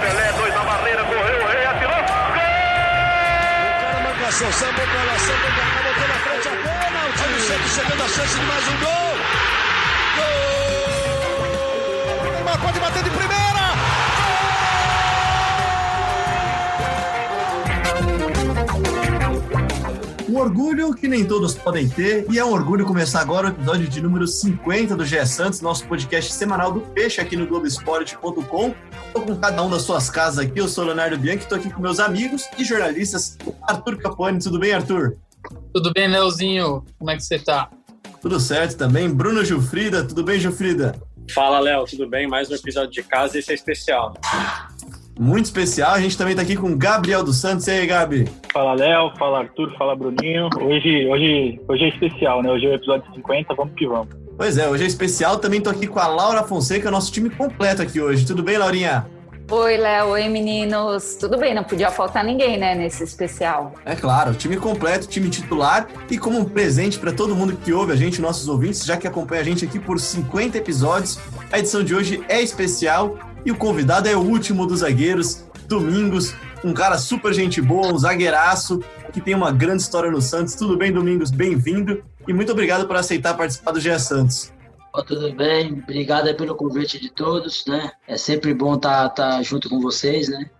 Pelé, dois na barreira, correu, o rei atirou. Gol! O cara marcação, sambou pra lá, sambou pra cá, botou na frente a. Olha o Santos chegando a chance de mais um gol. Gol! O Neymar pode bater de primeira. Orgulho que nem todos podem ter, e é um orgulho começar agora o episódio de número 50 do GE Santos, nosso podcast semanal do Peixe aqui no Globoesporte.com. Estou com cada um das suas casas aqui, eu sou Leonardo Bianchi, estou aqui com meus amigos e jornalistas. Arthur Capone, tudo bem, Arthur? Tudo bem, Leozinho? Como é que você tá? Tudo certo também. Bruno Gilfrida, tudo bem, Gilfrida? Fala, Léo, tudo bem? Mais um episódio de casa e esse é especial. Muito especial, a gente também está aqui com Gabriel dos Santos. E aí, Gabi? Fala, Léo, fala, Arthur, fala, Bruninho. Hoje, hoje, hoje é especial, né? Hoje é o episódio 50, vamos que vamos. Pois é, hoje é especial. Também estou aqui com a Laura Fonseca, nosso time completo aqui hoje. Tudo bem, Laurinha? Oi, Léo. Oi, meninos. Tudo bem, não podia faltar ninguém, né, nesse especial. É claro, time completo, time titular e como um presente para todo mundo que ouve a gente, nossos ouvintes, já que acompanha a gente aqui por 50 episódios, a edição de hoje é especial e o convidado é o último dos zagueiros, Domingos, um cara super gente boa, um zagueiraço que tem uma grande história no Santos. Tudo bem, Domingos? Bem-vindo e muito obrigado por aceitar participar do GE Santos. Oh, tudo bem, obrigado pelo convite de todos, né? É sempre bom estar tá, tá junto com vocês, né?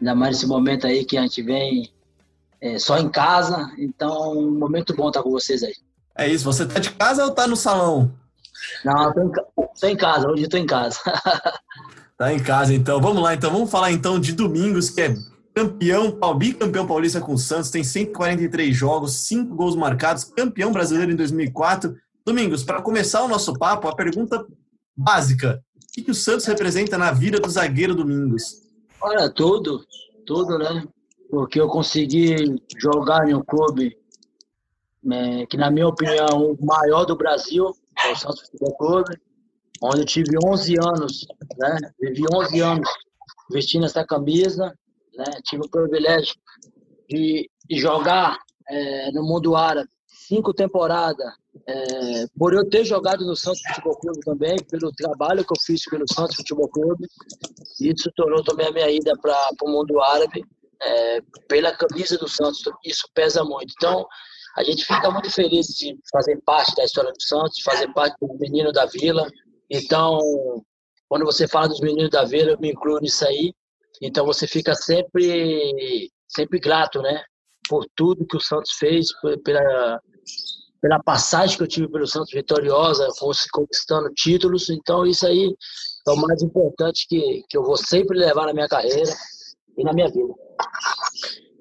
Ainda mais nesse momento aí que a gente vem é, só em casa, então um momento bom estar tá com vocês aí. É isso, você tá de casa ou tá no salão? Não, eu tô em, tô em casa, hoje eu tô em casa. tá em casa, então. Vamos lá, então. Vamos falar então de Domingos, que é campeão, bicampeão paulista com o Santos, tem 143 jogos, 5 gols marcados, campeão brasileiro em 2004 Domingos, para começar o nosso papo, a pergunta básica: o que, que o Santos representa na vida do zagueiro Domingos? Olha, tudo, tudo, né? Porque eu consegui jogar em um clube né, que, na minha opinião, é o maior do Brasil, é o Santos Futebol Clube, onde eu tive 11 anos, né? Vivi 11 anos vestindo essa camisa, né? Tive o privilégio de, jogar é, no mundo árabe cinco temporadas, é, por eu ter jogado no Santos Futebol Clube também, pelo trabalho que eu fiz pelo Santos Futebol Clube, isso tornou também a minha ida para o mundo árabe, é, pela camisa do Santos, isso pesa muito. Então, a gente fica muito feliz de fazer parte da história do Santos, fazer parte do menino da Vila. Então, quando você fala dos meninos da Vila, eu me incluo nisso aí. Então, você fica sempre, sempre grato, né? Por tudo que o Santos fez, pela, pela passagem que eu tive pelo Santos vitoriosa, conquistando títulos. Então, isso aí é o mais importante que, que eu vou sempre levar na minha carreira e na minha vida.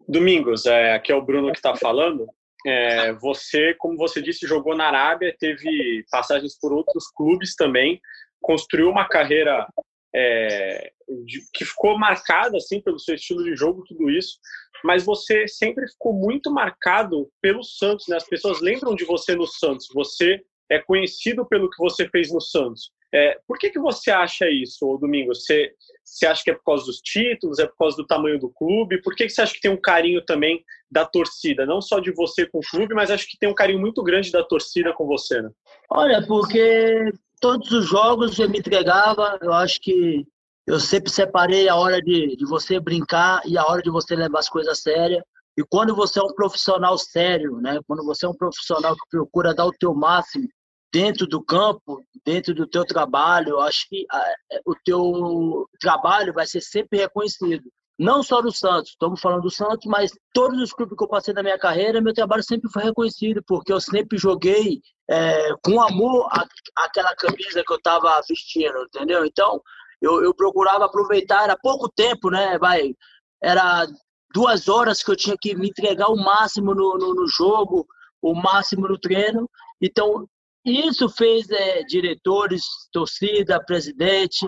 Domingos, é, aqui é o Bruno que está falando. É, você, como você disse, jogou na Arábia, teve passagens por outros clubes também, construiu uma carreira é, de, que ficou marcada assim pelo seu estilo de jogo, tudo isso mas você sempre ficou muito marcado pelo Santos, né? As pessoas lembram de você no Santos, você é conhecido pelo que você fez no Santos. É, por que, que você acha isso, Domingo? Você, você acha que é por causa dos títulos, é por causa do tamanho do clube? Por que, que você acha que tem um carinho também da torcida? Não só de você com o clube, mas acho que tem um carinho muito grande da torcida com você, né? Olha, porque todos os jogos eu me entregava, eu acho que eu sempre separei a hora de, de você brincar e a hora de você levar as coisas a sério. E quando você é um profissional sério, né? Quando você é um profissional que procura dar o teu máximo dentro do campo, dentro do teu trabalho, acho que ah, é, o teu trabalho vai ser sempre reconhecido. Não só do Santos, estamos falando do Santos, mas todos os clubes que eu passei na minha carreira, meu trabalho sempre foi reconhecido, porque eu sempre joguei é, com amor a, aquela camisa que eu estava vestindo, entendeu? Então, eu, eu procurava aproveitar, era pouco tempo, né? Vai, era duas horas que eu tinha que me entregar o máximo no, no, no jogo, o máximo no treino. Então, isso fez é, diretores, torcida, presidente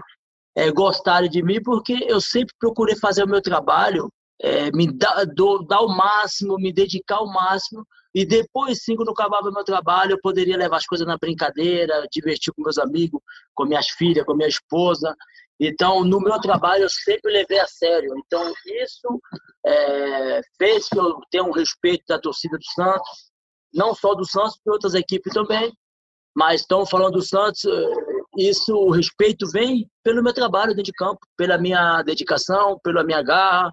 é, gostarem de mim, porque eu sempre procurei fazer o meu trabalho, é, me dar, o máximo, me dedicar ao máximo, e depois, sim, quando acabava o meu trabalho, eu poderia levar as coisas na brincadeira, divertir com meus amigos, com minhas filhas, com minha esposa. Então, no meu trabalho, eu sempre levei a sério. Então, isso é, fez que eu tenha um respeito da torcida do Santos, não só do Santos, de outras equipes também. Mas estão falando do Santos, eh, isso, o respeito vem pelo meu trabalho dentro de campo, pela minha dedicação, pela minha garra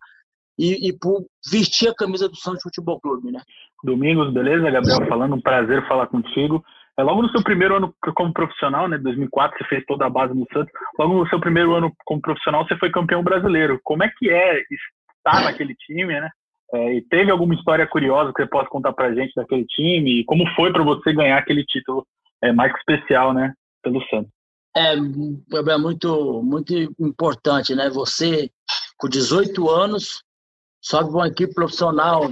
e, e por vestir a camisa do Santos Futebol Clube, né? Domingos, beleza? Gabriel falando, um prazer falar contigo. É logo no seu primeiro ano como profissional, né? 2004 você fez toda a base no Santos. Logo no seu primeiro ano como profissional você foi campeão brasileiro. Como é que é estar naquele time, né? É, e teve alguma história curiosa que você possa contar pra gente daquele time? E como foi para você ganhar aquele título é, mais especial, né? Pelo Santos. É, é muito, muito importante, né? Você, com 18 anos, sobe uma equipe profissional,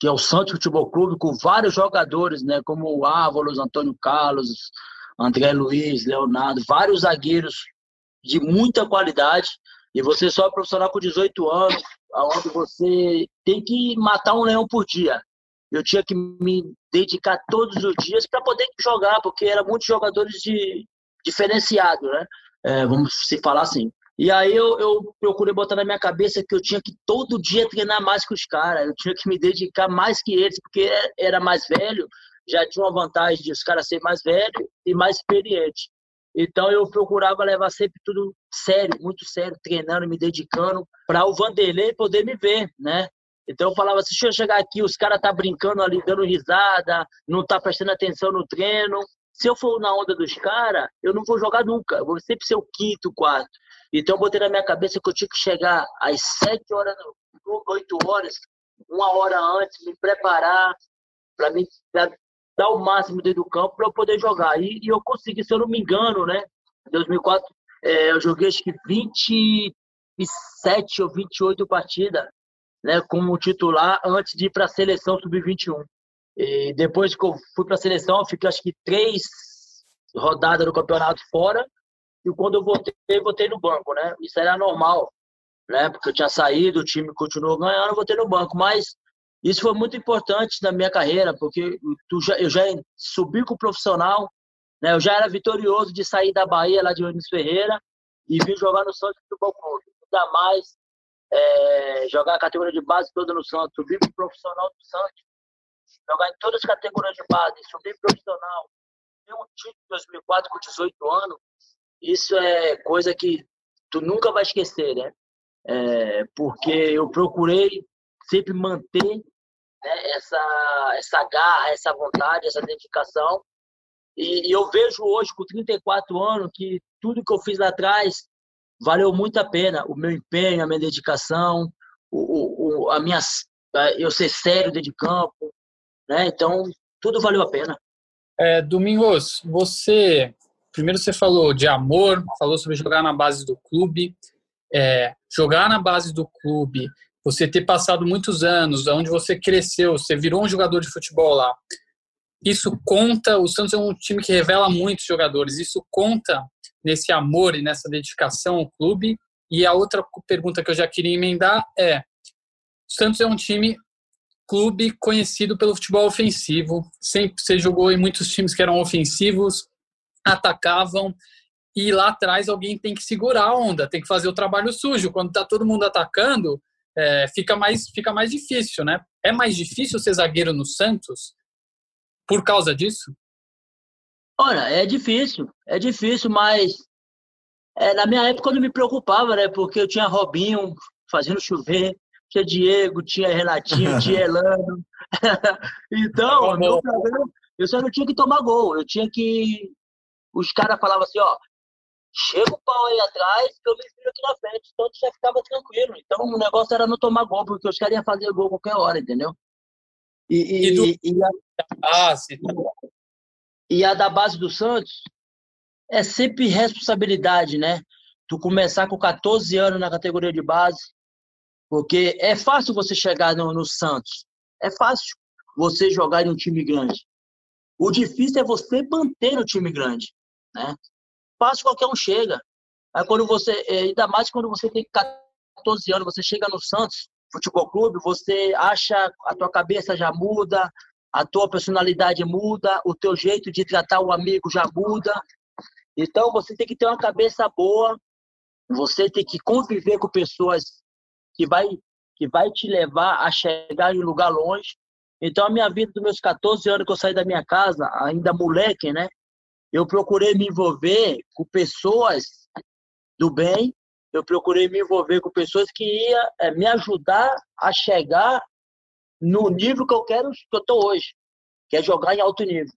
que é o Santos Futebol Clube, com vários jogadores, né? Como o Ávalos, Antônio Carlos, André Luiz, Leonardo, vários zagueiros de muita qualidade. E você só é profissional com 18 anos, onde você tem que matar um leão por dia. Eu tinha que me dedicar todos os dias para poder jogar, porque eram muitos jogadores de diferenciado, né? É, vamos se falar assim. E aí eu, eu, procurei botar na minha cabeça que eu tinha que todo dia treinar mais que os caras, eu tinha que me dedicar mais que eles, porque era mais velho, já tinha uma vantagem de os caras serem mais velhos e mais experientes. Então eu procurava levar sempre tudo sério, muito sério, treinando, me dedicando, para o Vanderlei poder me ver, né? Então eu falava assim, deixa eu chegar aqui, os caras tá brincando ali, dando risada, não tá prestando atenção no treino. Se eu for na onda dos caras, eu não vou jogar nunca, eu vou sempre ser o quinto, quarto. Então eu botei na minha cabeça que eu tinha que chegar às sete horas, oito horas, uma hora antes, me preparar para me dar o máximo dentro do campo para eu poder jogar. E, e, eu consegui, se eu não me engano, né? Em 2004, é, eu joguei acho que 27 ou 28 partidas né, como titular antes de ir para a seleção sub-21. E depois que eu fui para a seleção, fiquei acho que três rodadas no campeonato fora. E quando eu voltei, voltei no banco, né? Isso era normal, né? Porque eu tinha saído, o time continuou ganhando, eu voltei no banco. Mas isso foi muito importante na minha carreira, porque eu já subi com o profissional, né? Eu já era vitorioso de sair da Bahia, lá de Nunes Ferreira, e vir jogar no Santos Futebol Clube. Ainda mais é, jogar a categoria de base toda no Santos, subir pro profissional do Santos, jogar em todas as categorias de base, subir profissional, ter um título em 2004 com 18 anos, isso é coisa que tu nunca vai esquecer, né? É, porque eu procurei sempre manter né, essa, essa garra, essa vontade, essa dedicação. E, e, eu vejo hoje, com 34 anos, que tudo que eu fiz lá atrás valeu muito a pena. O meu empenho, a minha dedicação, o, o, a minha, eu ser sério dentro de campo. Né? Então, tudo valeu a pena. É, Domingos, você primeiro você falou de amor, falou sobre jogar na base do clube, é, jogar na base do clube, você ter passado muitos anos, onde você cresceu, você virou um jogador de futebol lá. Isso conta. O Santos é um time que revela muitos jogadores. Isso conta nesse amor e nessa dedicação ao clube. E a outra pergunta que eu já queria emendar é: o Santos é um time clube conhecido pelo futebol ofensivo. Sempre você jogou em muitos times que eram ofensivos, atacavam e lá atrás alguém tem que segurar a onda, tem que fazer o trabalho sujo. Quando está todo mundo atacando, é, fica mais fica mais difícil, né? É mais difícil ser zagueiro no Santos por causa disso? Olha, é difícil, é difícil, mas é, na minha época eu não me preocupava, né? Porque eu tinha Robinho fazendo chover, tinha Diego, tinha Renatinho, tinha Elano. então, meu problema, eu só não tinha que tomar gol, eu tinha que. Os caras falavam assim, ó, chega o pau aí atrás que eu me viro aqui na frente, então já ficava tranquilo. Então o negócio era não tomar gol, porque os caras iam fazer gol qualquer hora, entendeu? E, e, e, do... e, a... Ah, sim. E a da base do Santos é sempre responsabilidade, né? Tu começar com 14 anos na categoria de base, porque é fácil você chegar no, no Santos, é fácil você jogar em um time grande. O difícil é você manter no time grande, né? Fácil qualquer um chega. Aí quando você, é, ainda mais quando você tem 14 anos, você chega no Santos, futebol clube, você acha, a tua cabeça já muda, a tua personalidade muda, o teu jeito de tratar o amigo já muda. Então você tem que ter uma cabeça boa, você tem que conviver com pessoas que vai que vai te levar a chegar em um lugar longe. Então a minha vida dos meus 14 anos que eu saí da minha casa, ainda moleque, né? eu procurei me envolver com pessoas do bem, eu procurei me envolver com pessoas que iam é, me ajudar a chegar no nível que eu quero, que eu estou hoje, que é jogar em alto nível.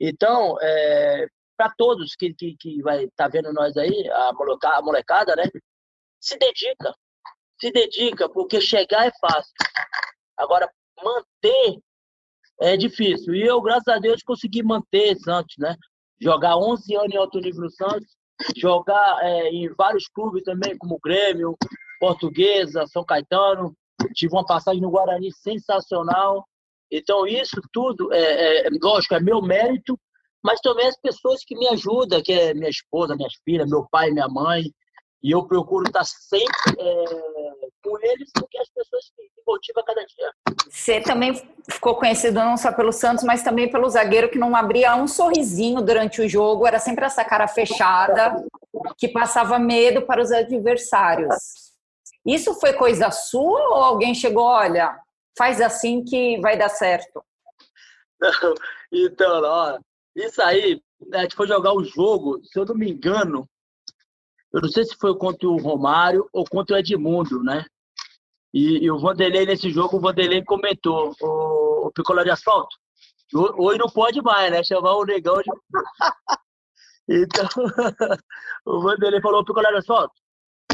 Então, é, para todos que, que, que vai estar tá vendo nós aí, a molecada, a molecada, né? Se dedica, se dedica, porque chegar é fácil. Agora, manter é difícil. E eu, graças a Deus, consegui manter Santos, né? Jogar 11 anos em alto nível no Santos, jogar é, em vários clubes também, como Grêmio, Portuguesa, São Caetano. Tive uma passagem no Guarani sensacional. Então, isso tudo, é, é, lógico, é meu mérito, mas também as pessoas que me ajudam, que é minha esposa, minhas filhas, meu pai, minha mãe. E eu procuro estar sempre é, com eles, porque as pessoas que me motivam cada dia. Você também ficou conhecido não só pelo Santos, mas também pelo zagueiro que não abria um sorrisinho durante o jogo, era sempre essa cara fechada, que passava medo para os adversários. Isso foi coisa sua ou alguém chegou, olha, faz assim que vai dar certo? Então, ó, isso aí, a gente foi jogar o jogo, se eu não me engano, eu não sei se foi contra o Romário ou contra o Edmundo, né? E, e o Vanderlei, nesse jogo, o Vanderlei comentou, o, o Picolé de Asfalto, hoje não pode mais, né? Chamar o negão de... então, o Vanderlei falou, Picolé de Asfalto,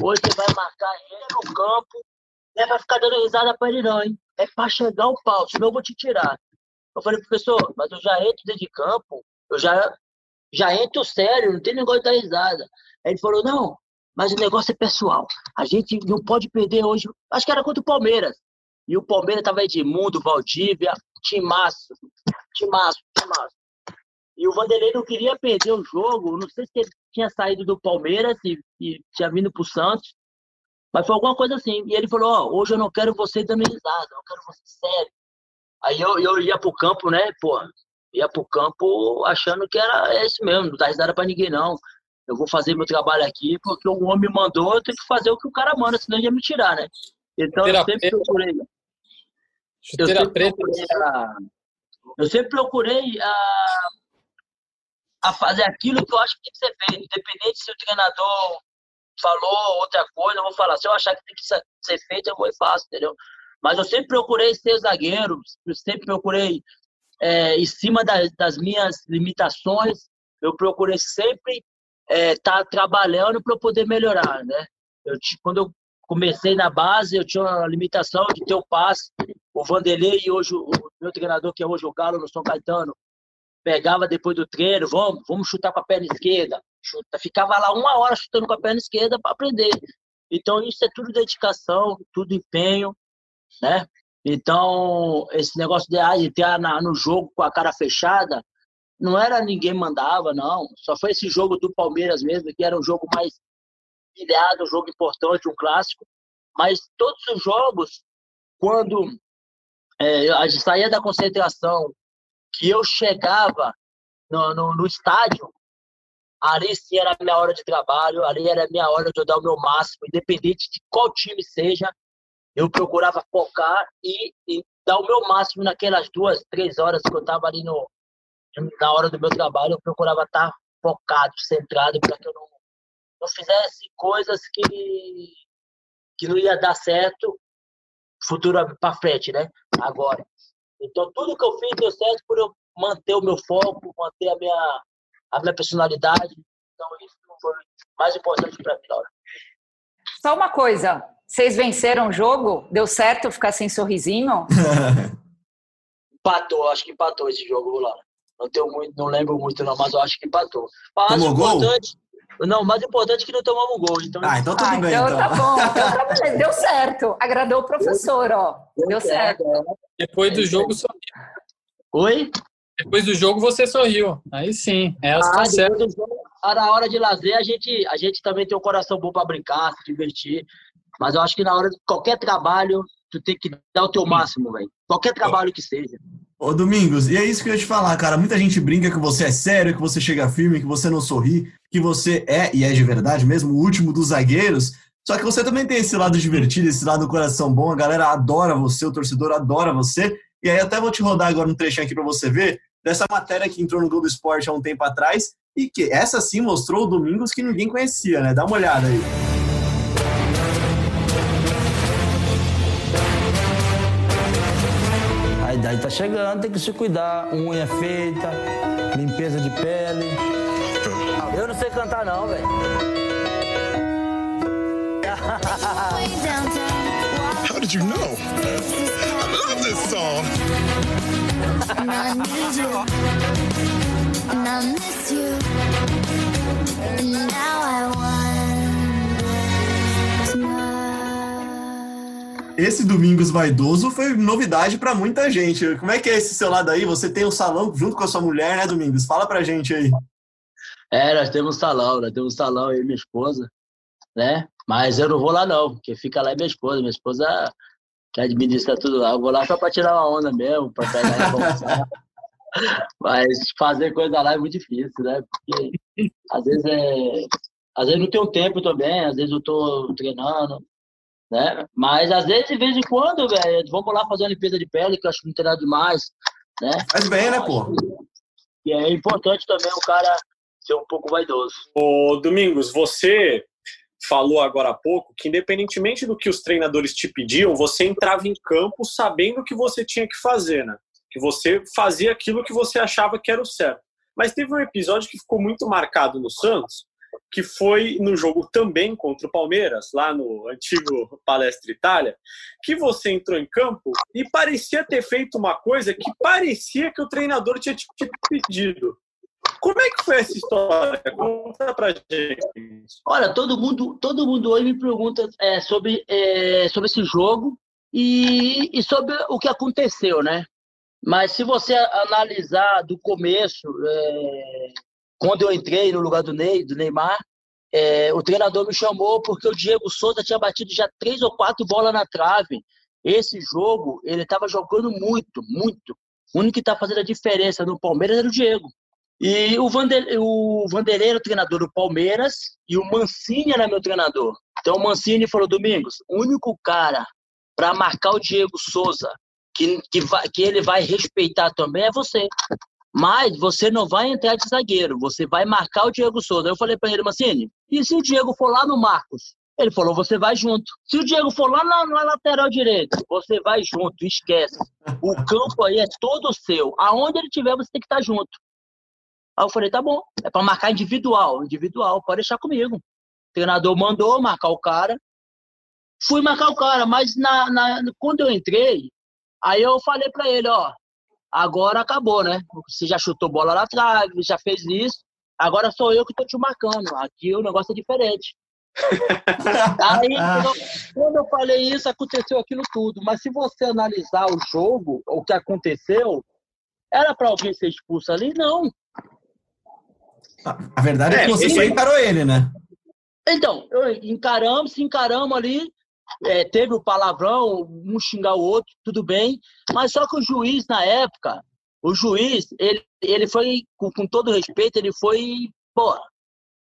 hoje você vai marcar ele no campo, não é pra ficar dando risada pra ele não, hein? É pra chegar o pau, senão eu vou te tirar. Eu falei, professor, mas eu já entro dentro de campo, eu já, já entro sério, não tem negócio de dar risada. Aí ele falou, não, mas o negócio é pessoal. A gente não pode perder hoje. Acho que era contra o Palmeiras. E o Palmeiras tava Edmundo, Valdívia, Timaço, Timaço, Timaço. E o Vanderlei não queria perder o jogo. Não sei se ele tinha saído do Palmeiras e, e tinha vindo pro Santos. Mas foi alguma coisa assim. E ele falou, ó, oh, hoje eu não quero você dando risada, eu quero você sério. Aí eu, eu ia pro campo, né, pô, ia pro campo achando que era esse mesmo, não dá risada pra ninguém não. Eu vou fazer meu trabalho aqui porque o homem mandou, eu tenho que fazer o que o cara manda, senão ele ia me tirar, né? Então eu sempre procurei. Eu sempre procurei, a, eu sempre procurei a, a fazer aquilo que eu acho que tem que ser feito, independente se o treinador falou outra coisa, eu vou falar. Se eu achar que tem que ser feito, eu vou e faço, entendeu? Mas eu sempre procurei ser zagueiro, eu sempre procurei, é, em cima das, das, minhas limitações, eu procurei sempre estar é, tá trabalhando para poder melhorar, né? Eu, quando eu comecei na base, eu tinha uma limitação de ter o passe. O Vanderlei e hoje o meu treinador, que é hoje o Galo no São Caetano, pegava depois do treino, vamos, vamos chutar com a perna esquerda. Chuta. Ficava lá uma hora chutando com a perna esquerda para aprender. Então, isso é tudo dedicação, tudo empenho né? Então, esse negócio de, ah, de ter no jogo com a cara fechada, não era ninguém mandava, não. Só foi esse jogo do Palmeiras mesmo, que era um jogo mais pilhado, um jogo importante, um clássico. Mas todos os jogos, quando é, a gente saía da concentração, que eu chegava no, no, no estádio, ali sim era a minha hora de trabalho, ali era a minha hora de eu dar o meu máximo, independente de qual time seja, eu procurava focar e, e, dar o meu máximo naquelas duas, três horas que eu estava ali no, na hora do meu trabalho, eu procurava estar focado, centrado, para que eu não, não fizesse coisas que, que não ia dar certo futuro para frente, né? Agora. Então, tudo que eu fiz deu certo por eu manter o meu foco, manter a minha, a minha personalidade. Então, isso foi mais importante para mim na hora. Só uma coisa, vocês venceram o jogo? Deu certo ficar sem sorrisinho? empatou, acho que empatou esse jogo lá. Não tenho muito, não lembro muito não, mas eu acho que empatou. Mas Tomou importante, gol? Não, o mais importante é que não tomamos gol. Então... Ah, então tudo ah, bem. Então, então. tá bom. Então tá Deu certo. Agradou o professor, ó. Deu certo. Depois do jogo sorriu. Oi? Depois do jogo você sorriu. Aí sim. É, ah, tá certo. Jogo, na hora de lazer, a gente, a gente também tem um coração bom para brincar, se divertir. Mas eu acho que na hora de qualquer trabalho, tu tem que dar o teu máximo, velho. Qualquer trabalho que seja. Ô, Domingos, e é isso que eu ia te falar, cara. Muita gente brinca que você é sério, que você chega firme, que você não sorri, que você é, e é de verdade mesmo, o último dos zagueiros. Só que você também tem esse lado divertido, esse lado coração bom. A galera adora você, o torcedor adora você. E aí até vou te rodar agora um trechinho aqui para você ver dessa matéria que entrou no Globo Esporte há um tempo atrás e que essa sim mostrou o Domingos que ninguém conhecia, né? Dá uma olhada aí. A idade tá chegando, tem que se cuidar. Unha feita, limpeza de pele. Sei cantar não, velho. How did you know? I love this song. And I need you. And I miss you. And now I. Esse Domingos Vaidoso foi novidade pra muita gente. Como é que é esse seu lado aí? Você tem um salão junto com a sua mulher, né, Domingos? Fala pra gente aí. É, nós temos um salão, nós temos um salão, eu e minha esposa, né? Mas eu não vou lá não, porque fica lá é minha esposa. Minha esposa que administra tudo lá. Eu vou lá só pra tirar uma onda mesmo, pra pegar conversar. Mas fazer coisa lá é muito difícil, né? Porque às vezes é. Às vezes não tenho tempo também, às vezes eu tô treinando, né? Mas às vezes, de vez em quando, velho, vamos lá fazer uma limpeza de pele, que eu acho que não tem nada demais, né? Faz bem, né, pô? E é importante também o cara ser um pouco vaidoso. Ô, Domingos, você falou agora há pouco que, independentemente do que os treinadores te pediam, você entrava em campo sabendo o que você tinha que fazer, né? Que você fazia aquilo que você achava que era o certo. Mas teve um episódio que ficou muito marcado no Santos, que foi no jogo também contra o Palmeiras, lá no antigo Palestra Itália, que você entrou em campo e parecia ter feito uma coisa que parecia que o treinador tinha te pedido. Como é que foi essa história? Conta pra gente. Olha, todo mundo, todo mundo hoje me pergunta é, sobre, é, sobre esse jogo e, e sobre o que aconteceu, né? Mas se você analisar do começo, é, quando eu entrei no lugar do, Ney, do Neymar, é, o treinador me chamou porque o Diego Souza tinha batido já três ou quatro bolas na trave. Esse jogo, ele estava jogando muito, muito. O único que está fazendo a diferença no Palmeiras era o Diego. E o, Vander, o Vanderlei era o treinador do Palmeiras e o Mancini era meu treinador. Então o Mancini falou: Domingos, o único cara para marcar o Diego Souza que, que, vai, que ele vai respeitar também é você. Mas você não vai entrar de zagueiro, você vai marcar o Diego Souza. Eu falei para ele, Mancini, e se o Diego for lá no Marcos? Ele falou, você vai junto. Se o Diego for lá na, na lateral direita, você vai junto, esquece. O campo aí é todo seu. Aonde ele estiver, você tem que estar junto. Aí eu falei, tá bom, é para marcar individual, individual, pode deixar comigo. O treinador mandou marcar o cara. Fui marcar o cara, mas na, na quando eu entrei, aí eu falei para ele, ó, agora acabou, né? Você já chutou bola lá atrás, já fez isso, agora sou eu que tô te marcando. Aqui o negócio é diferente. Aí, quando eu falei isso, aconteceu aquilo tudo. Mas se você analisar o jogo, o que aconteceu, era para alguém ser expulso ali? Não. A verdade é, que você só encarou ele, né? Então, encaramos, se encaramos ali, é, teve o palavrão, um xingar o outro, tudo bem, mas só que o juiz, na época, o juiz, ele, ele foi, com, com todo respeito, ele foi, pô,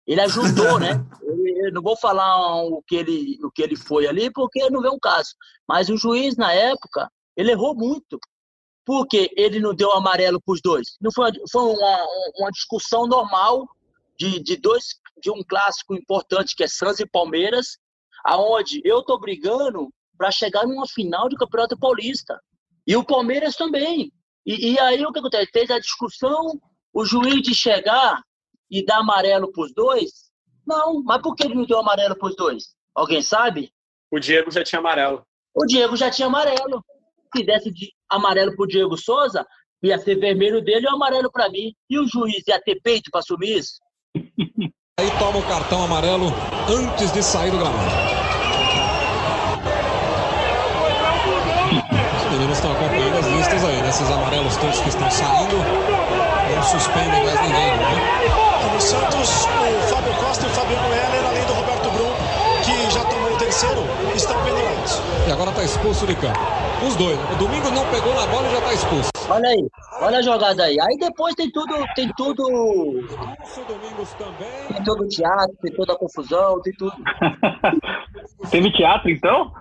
ele ajudou, né? Eu não vou falar o que, ele, o que ele foi ali, porque não vê um caso. Mas o juiz, na época, ele errou muito. Porque ele não deu amarelo para os dois. Não foi, foi uma, uma discussão normal de, de dois de um clássico importante que é Santos e Palmeiras, aonde eu tô brigando para chegar numa final de Campeonato Paulista. E o Palmeiras também. E, e, aí o que acontece? Fez a discussão, o juiz de chegar e dar amarelo para os dois? Não, mas por que ele não deu amarelo para os dois? Alguém sabe? O Diego já tinha amarelo. O Diego já tinha amarelo. Se desse de amarelo para o Diego Souza, ia ser vermelho dele e amarelo para mim. E o juiz ia ter peito para assumir isso? Aí toma o cartão amarelo antes de sair do gramado. Os meninos estão acompanhando as listas aí, né? Esses amarelos todos que estão saindo. Não suspendem mais ninguém, né? No Santos, o Fábio Costa e o Fabiano Heller, além do Roberto Brum, que já tomou o terceiro, estão pendurados. E agora está expulso de campo. Os dois. O Domingo não pegou na bola e já está expulso. Olha aí, olha a jogada aí. Aí depois tem tudo, tem tudo. Tem todo o teatro, tem toda a confusão, tem tudo. Teve teatro então?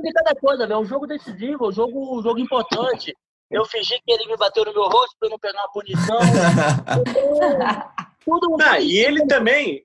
Tem cada coisa, velho. É um jogo decisivo, um jogo, um jogo importante. Eu fingi que ele me bateu no meu rosto para eu não pegar uma punição. Tudo Ah, e ele também.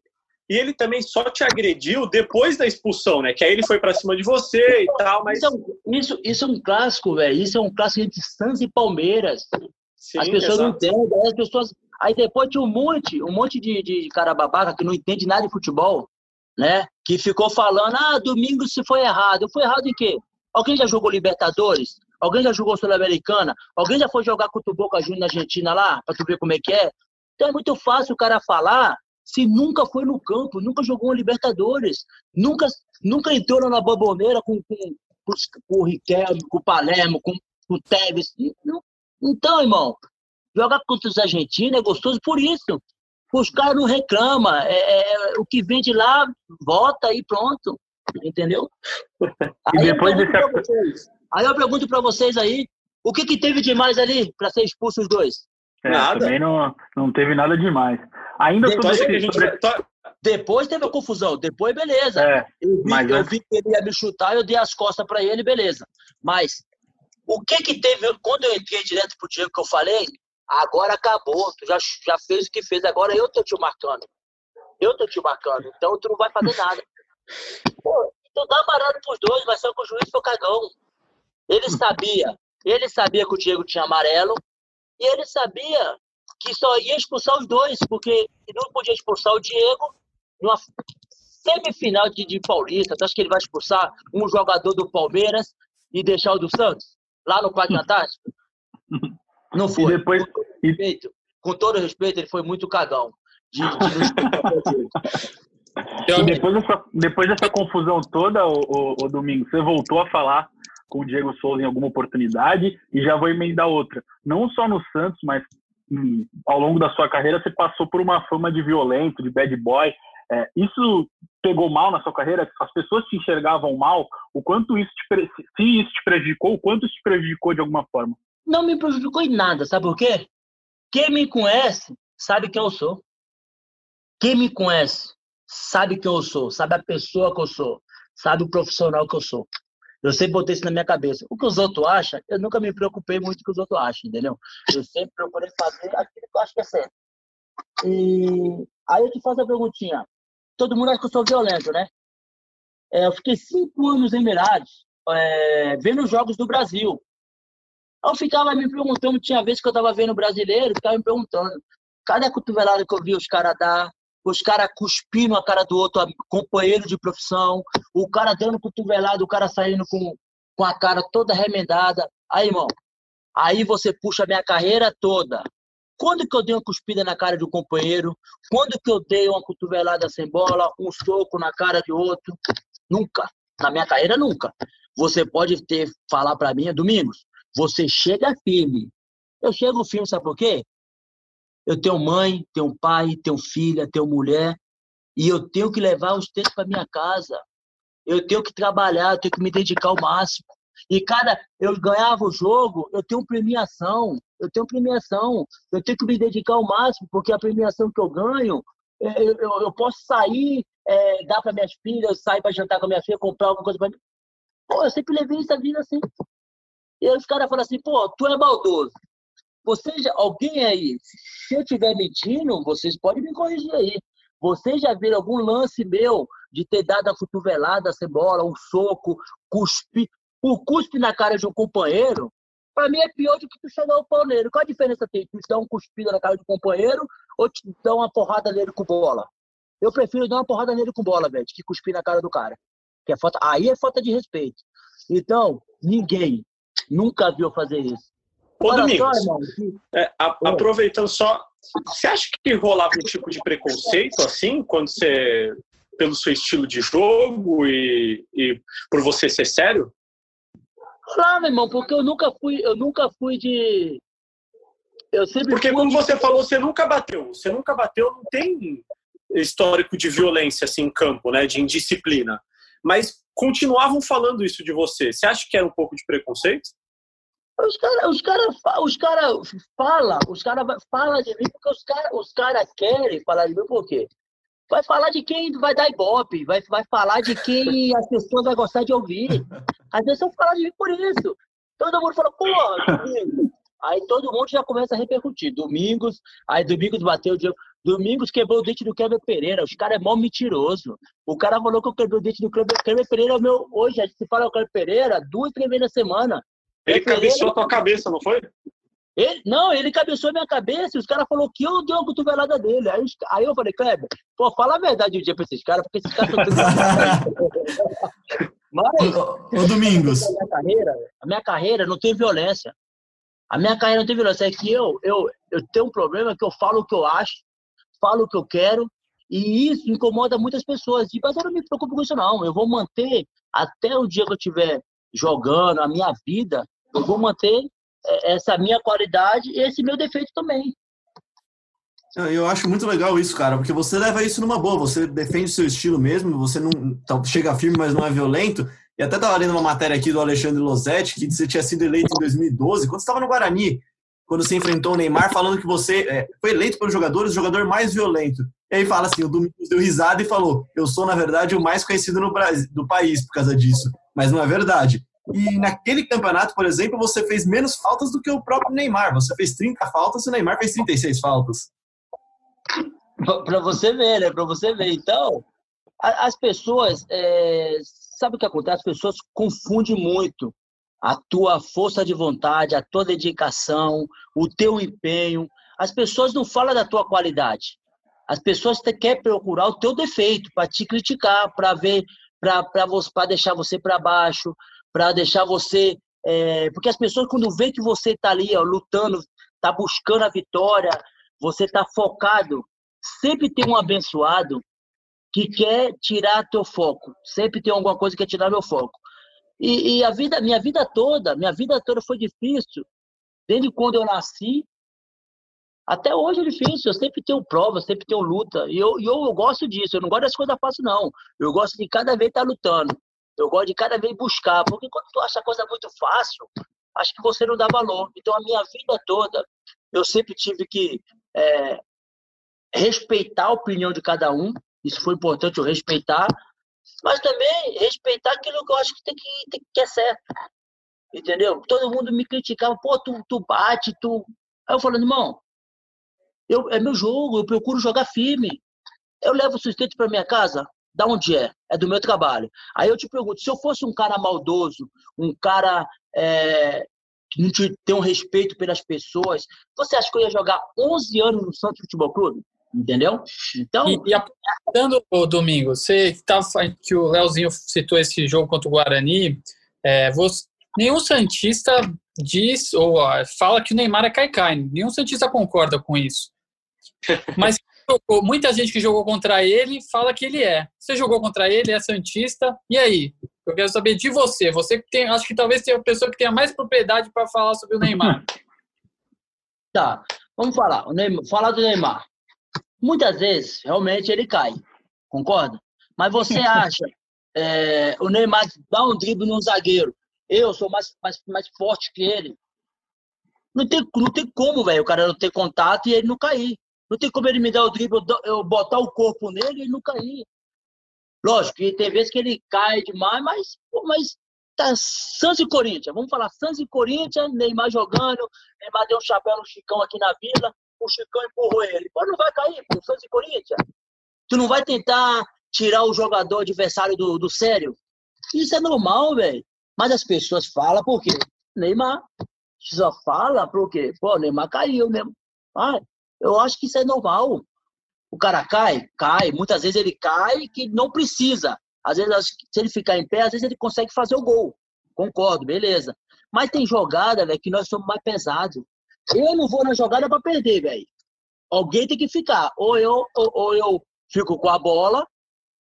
E ele também só te agrediu depois da expulsão, né? Que aí ele foi pra cima de você e tal, mas. Isso, é um- isso, isso é um clássico, velho. Isso é um clássico entre Santos e Palmeiras. Sim, as pessoas não entendem. As pessoas... Aí depois tinha um monte, um monte de, de cara babaca que não entende nada de futebol, né? Que ficou falando, ah, domingo se foi errado. Foi errado em quê? Alguém já jogou Libertadores? Alguém já jogou Sul-Americana? Alguém já foi jogar contra o Boca Juniors na Argentina lá? Pra tu ver como é que é? Então é muito fácil o cara falar se nunca foi no campo, nunca jogou uma Libertadores, nunca, nunca entrou na bomboneira com, com, com, com o Riquelme, com o Palermo, com, com o Tevez. Então, irmão, jogar contra os argentinos é gostoso por isso. Os caras não reclamam. É, é- o que vem de lá, volta e pronto. Entendeu? E Aí eu depois desse- pra vocês, aí eu pergunto pra vocês aí, o que, que teve demais ali pra ser expulso os dois? É, Nada. também não, não teve nada demais. Ainda Depois sobre, que a gente sobre- Depois teve a confusão, depois beleza. é, Eu vi, Mas eu vi que ele ia me chutar, eu dei as costas pra ele, beleza. Mas o que que teve, quando eu entrei direto pro Diego que eu falei, agora acabou, tu já, já fez o que fez, agora eu tô te marcando. Eu tô te marcando, então tu não vai fazer nada. Pô, tu dá amarelo pros dois, mas só que o juiz foi cagão. Ele sabia, ele sabia que o Diego tinha amarelo, e ele sabia que só ia expulsar os dois, porque não podia expulsar o Diego numa semifinal de, de Paulista. Tu acha que ele vai expulsar um jogador do Palmeiras e deixar o do Santos? Lá no Parque Antártico? Não e foi. depois, Com todo respeito, com todo respeito, ele foi muito cagão. De, de e depois, dessa, depois dessa confusão toda, o, o, o Domingo, você voltou a falar com o Diego Souza em alguma oportunidade e já vou emendar outra. Não só no Santos, mas ao longo da sua carreira você passou por uma fama de violento, de bad boy. É, isso pegou mal na sua carreira? As pessoas te enxergavam mal? O quanto isso te, se isso te prejudicou, o quanto isso te prejudicou de alguma forma? Não me prejudicou em nada, sabe por quê? Quem me conhece sabe quem eu sou. Quem me conhece sabe quem eu sou, sabe a pessoa que eu sou, sabe o profissional que eu sou. Eu sempre botei isso na minha cabeça. O que os outros acham, eu nunca me preocupei muito com o que os outros acham, entendeu? Eu sempre procurei fazer aquilo que eu acho que é certo. E aí eu te faço a perguntinha. Todo mundo acha que eu sou violento, né? É, eu fiquei cinco anos em Emirados, é, vendo os jogos do Brasil. Eu ficava me perguntando, tinha vezes que eu tava vendo brasileiro, ficava me perguntando, cada cotovelada que eu vi os caras dar, os caras cuspindo a cara do outro, companheiro de profissão, o cara dando cotovelada, o cara saindo com, com a cara toda remendada. Aí, irmão, aí você puxa a minha carreira toda. Quando que eu dei uma cuspida na cara de um companheiro? Quando que eu dei uma cotovelada sem bola, um soco na cara de outro? Nunca. Na minha carreira, nunca. Você pode ter falar para mim, Domingos, você chega firme. Eu chego firme, sabe por quê? Eu tenho mãe, tenho pai, tenho filha, tenho mulher, e eu tenho que levar os textos para minha casa. Eu tenho que trabalhar, eu tenho que me dedicar ao máximo. E cada eu ganhava o jogo, eu tenho premiação, eu tenho premiação, eu tenho que me dedicar ao máximo, porque a premiação que eu ganho, é, eu, eu, eu posso sair, é, dar para minhas filhas, sair para jantar com a minha filha, comprar alguma coisa para mim. Pô, eu sempre levei essa vida assim. E os caras falam assim, pô, tu é maldoso. Você já, alguém aí, se eu estiver mentindo, vocês podem me corrigir aí. Vocês já viram algum lance meu de ter dado a cotovelada, sem bola, um soco, cuspe? O cuspe na cara de um companheiro, pra mim é pior do que tu chegar o pau nele. Qual a diferença tem? Tu dar um cuspido na cara do companheiro ou te dar uma porrada nele com bola? Eu prefiro dar uma porrada nele com bola, velho, que cuspir na cara do cara. Que é falta, aí é falta de respeito. Então, ninguém nunca viu fazer isso. Ô, Olha só, Domingos, irmão, é, a- aproveitando só, você acha que rolava um tipo de preconceito assim, quando você, pelo seu estilo de jogo e, e por você ser sério? Meu irmão, porque eu nunca fui, eu nunca fui de. Eu sempre Porque como de- você falou, você nunca bateu. Você nunca bateu, não tem histórico de violência assim em campo, né, de indisciplina. Mas continuavam falando isso de você. Você acha que era um pouco de preconceito? Os caras os cara, os cara falam, os caras falam de mim porque os caras os cara querem falar de mim por quê? Vai falar de quem vai dar ibope, vai, vai falar de quem as pessoas vão gostar de ouvir. Às vezes vão falar de mim por isso. Todo mundo fala, porra. Aí todo mundo já começa a repercutir. Domingos, aí Domingos bateu o Diego. Domingos quebrou o dente do Kleber Pereira. Os caras é mó mentiroso. O cara falou que eu quebrei o dente do Kleber, Kleber Pereira. é o meu, hoje, a gente se fala o Kleber Pereira duas, três vezes na semana. Ele cabeceou a tua cabeça, não foi? Ele, não, ele cabeçou a minha cabeça e os caras falaram que eu dei uma cotovelada dele. Aí, aí eu falei, Kleber, pô, fala a verdade um dia pra esses caras, porque esses caras estão tudo. Mas, Ô, ô, Domingos, a minha carreira, a minha carreira não tem violência. A minha carreira não tem violência. É que eu, eu, eu tenho um problema que eu falo o que eu acho, falo o que eu quero, e isso incomoda muitas pessoas. E, Mas eu não me preocupo com isso, não. Eu vou manter até o dia que eu estiver jogando, a minha vida, eu vou manter eh, essa minha qualidade e esse meu defeito também. eu- acho muito legal isso, cara, porque você leva isso numa boa, você defende o seu estilo mesmo, você não chega firme, mas não é violento. E até estava lendo uma matéria aqui do Alexandre Losetti, que você tinha sido eleito em 2012, quando estava no Guarani, quando você enfrentou o Neymar, falando que você é, foi eleito pelos jogadores o jogador mais violento. E aí fala assim, o Domingos deu risada e falou, eu sou, na verdade, o mais conhecido no Brasil, do país por causa disso. Mas não é verdade. E naquele campeonato, por exemplo, você fez menos faltas do que o próprio Neymar. Você fez 30 faltas e o Neymar fez 36 faltas. para você ver, né? Para você ver. Então, as pessoas, é, sabe o que acontece? As pessoas confundem muito a tua força de vontade, a tua dedicação, o teu empenho. As pessoas não falam da tua qualidade. As pessoas querem procurar o teu defeito para te criticar, para ver, para deixar você para baixo, para deixar você. é, porque as pessoas, quando vê que você está ali, ó, lutando, está buscando a vitória, você está focado sempre tem um abençoado que quer tirar teu foco. Sempre tem alguma coisa que quer tirar meu foco. E, e a vida, minha vida toda, minha vida toda foi difícil. Desde quando eu nasci até hoje é difícil. Eu sempre tenho prova, sempre tenho luta. E eu, eu, eu gosto disso. Eu não gosto das coisas fáceis, não. Eu gosto de cada vez estar lutando. Eu gosto de cada vez buscar. Porque quando tu acha a coisa muito fácil, acho que você não dá valor. Então, a minha vida toda, eu sempre tive que é, respeitar a opinião de cada um. Isso foi importante, eu respeitar. Mas também respeitar aquilo que eu acho que tem que, tem que é certo. Entendeu? Todo mundo me criticava, pô, tu, tu bate, tu. Aí eu falando, irmão, eu, é meu jogo, eu procuro jogar firme. Eu levo sustento para minha casa, da onde é? É do meu trabalho. Aí eu te pergunto, se eu fosse um cara maldoso, um cara é, que não te- tem um respeito pelas pessoas, você acha que eu ia jogar 11 anos no Santos Futebol Clube? Entendeu? Então, E, e aproveitando, Domingo, você que, tá, que o Leozinho citou esse jogo contra o Guarani, é, você- nenhum Santista diz ou ó, fala que o Neymar é caicai. Nenhum Santista concorda com isso. Mas jogou- muita gente que jogou contra ele fala que ele é. Você jogou contra ele, é Santista, e aí? Eu quero saber de você. Você que tem, acho que talvez seja a pessoa que tenha mais propriedade para falar sobre o Neymar. Tá, vamos falar. O Neymar, falar do Neymar. Muitas vezes, realmente, ele cai. Concorda? Mas você acha é, o Neymar dá um drible num zagueiro? Eu sou mais, mais, mais forte que ele. Não tem, não tem como, velho, o cara não ter contato e ele não cair. Não tem como ele me dar o drible, eu, botar o corpo nele e ele não cair. Lógico que tem vezes que ele cai demais, mas, pô, mas tá Santos e Corinthians. Vamos falar Santos e Corinthians, Neymar jogando, Neymar deu um chapéu no Chicão aqui na vila, o Chicão empurrou ele. Pô, não vai cair, pô, Santos e Corinthians. Tu não vai tentar tirar o jogador adversário do, do sério? Isso é normal, velho. Mas as pessoas falam por quê? Neymar. Só fala por quê? Pô, Neymar caiu mesmo. Ah, eu acho que isso é normal. O cara cai? Cai. Muitas vezes ele cai que não precisa. Às vezes, se ele ficar em pé, às vezes ele consegue fazer o gol. Concordo, beleza. Mas tem jogada, velho, que nós somos mais pesados. Eu não vou na jogada para perder, velho. Alguém tem que ficar. Ou eu, ou, ou eu fico com a bola,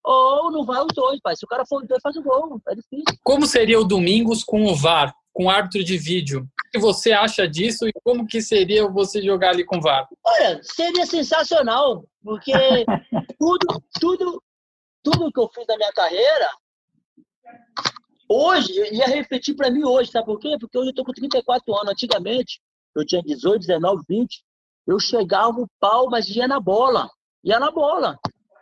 ou não vai os dois, pai. Se o cara for os dois, faz o gol. É difícil. Como seria o Domingos com o VAR, com árbitro de vídeo? O que você acha disso e como que seria você jogar ali com o VAR? Olha, seria sensacional, porque tudo, tudo, tudo que eu fiz na minha carreira, hoje, ia refletir para mim hoje, sabe por quê? Porque hoje eu tô com 34 anos. Antigamente, eu tinha 18, 19, 20, eu chegava o pau, mas ia na bola, ia na bola.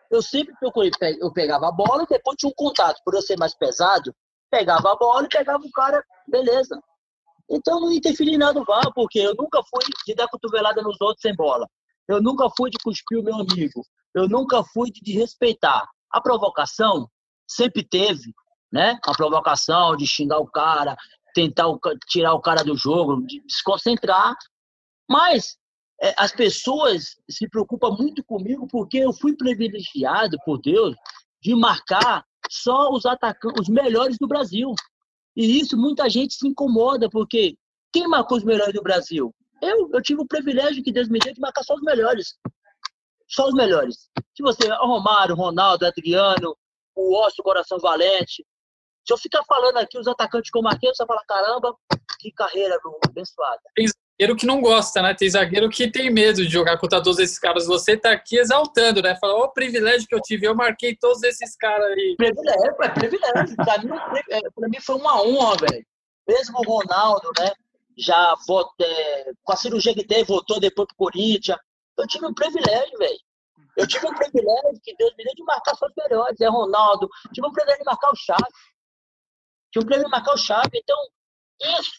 Eu sempre procurei, eu pegava a bola e depois tinha um contato. Por eu ser mais pesado, pegava a bola e pegava o cara, beleza. Então não interferi nada no VAR, porque eu nunca fui de dar cotovelada nos outros sem bola. Eu nunca fui de cuspir o meu amigo. Eu nunca fui de desrespeitar. A provocação sempre teve, né? A provocação de xingar o cara, tentar o tirar o cara do jogo, de desconcentrar. Mas é, as pessoas se preocupam muito comigo porque eu fui privilegiado por Deus de marcar só os atacantes, os melhores do Brasil. E isso muita gente se incomoda porque quem marcou os melhores do Brasil? Eu, eu tive o privilégio que Deus me deu de marcar só os melhores. Só os melhores. Se você, Romário, Ronaldo, Adriano, o Osso, Coração Valente. Se eu ficar falando aqui os atacantes que eu marquei, você fala, caramba, que carreira meu, abençoada. Tem zagueiro que não gosta, né? Tem zagueiro que tem medo de jogar contra todos esses caras. Você tá aqui exaltando, né? Fala, ó, o privilégio que eu tive, eu marquei todos esses caras aí. Privilégio, é privilégio. Pra mim, é, foi uma honra, velho. Mesmo o Ronaldo, né? Já votou, é, com a cirurgia que teve, voltou depois pro Corinthians. Eu tive um privilégio, velho. Eu tive um privilégio que Deus me deu de marcar só os melhores. É Ronaldo. Tive um privilégio de marcar o Chave. Tive um privilégio de marcar o Chave. Então, isso,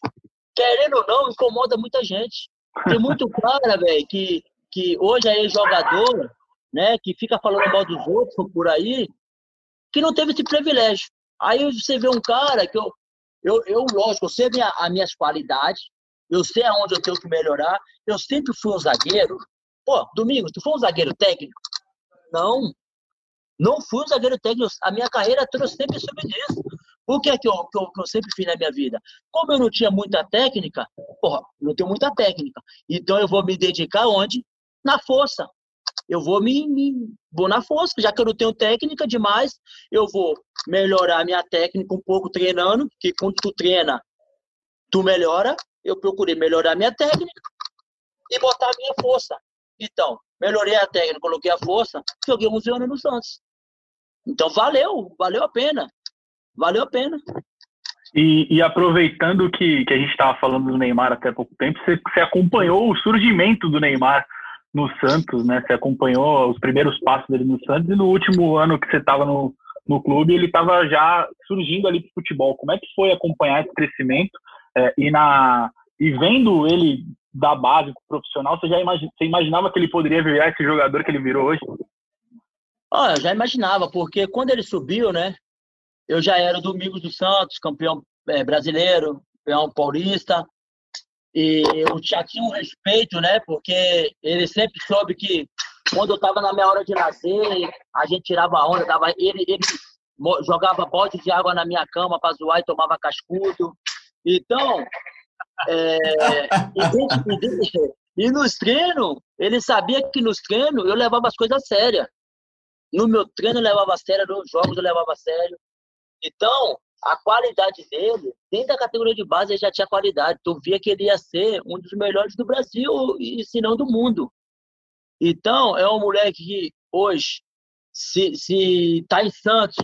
querendo ou não, incomoda muita gente. Tem muito cara, velho, que, que hoje é jogador, né? Que fica falando mal dos outros por aí, que não teve esse privilégio. Aí você vê um cara que eu, eu, eu lógico, eu sei minha, as minhas qualidades, eu sei aonde eu tenho que melhorar. Eu sempre fui um zagueiro. Pô, Domingos, tu foi um zagueiro técnico? Não. Não fui um zagueiro técnico. A minha carreira eu sempre soube disso. O que é que eu, que eu, que eu sempre fiz na minha vida? Como eu não tinha muita técnica, porra, não tenho muita técnica. Então eu vou me dedicar onde? Na força. Eu vou me, me vou na força, já que eu não tenho técnica demais, eu vou melhorar minha técnica um pouco treinando, que quando tu treina, tu melhora. Eu procurei melhorar minha técnica e botar a minha força. Então, melhorei a técnica, coloquei a força, joguei 11 anos no Santos. Então, valeu, valeu a pena. Valeu a pena. E, e aproveitando que, que a gente estava falando do Neymar até há pouco tempo, você, você acompanhou o surgimento do Neymar no Santos, né? Você acompanhou os primeiros passos dele no Santos e no último ano que você estava no, no clube, ele estava já surgindo ali para o futebol. Como é que foi acompanhar esse crescimento é, e, na, e vendo ele da base pro profissional, você já imagina, você imaginava que ele poderia virar esse jogador que ele virou hoje? Ah, eu já imaginava, porque quando ele subiu, né? Eu já era o Domingos do Santos, campeão é, brasileiro, campeão paulista. E eu já tinha um respeito, né? Porque ele sempre soube que quando eu estava na minha hora de nascer, a gente tirava onda, tava, ele, ele jogava bote de água na minha cama para zoar e tomava cascudo. Então, é, e nos treinos, ele sabia que nos treinos eu levava as coisas a sério. No meu treino eu levava a sério, nos jogos eu levava a sério. Então, a qualidade dele, dentro da categoria de base, ele já tinha qualidade. Tu via que ele ia ser um dos melhores do Brasil e, se não, do mundo. Então, é um moleque que hoje, se, se tá em Santos,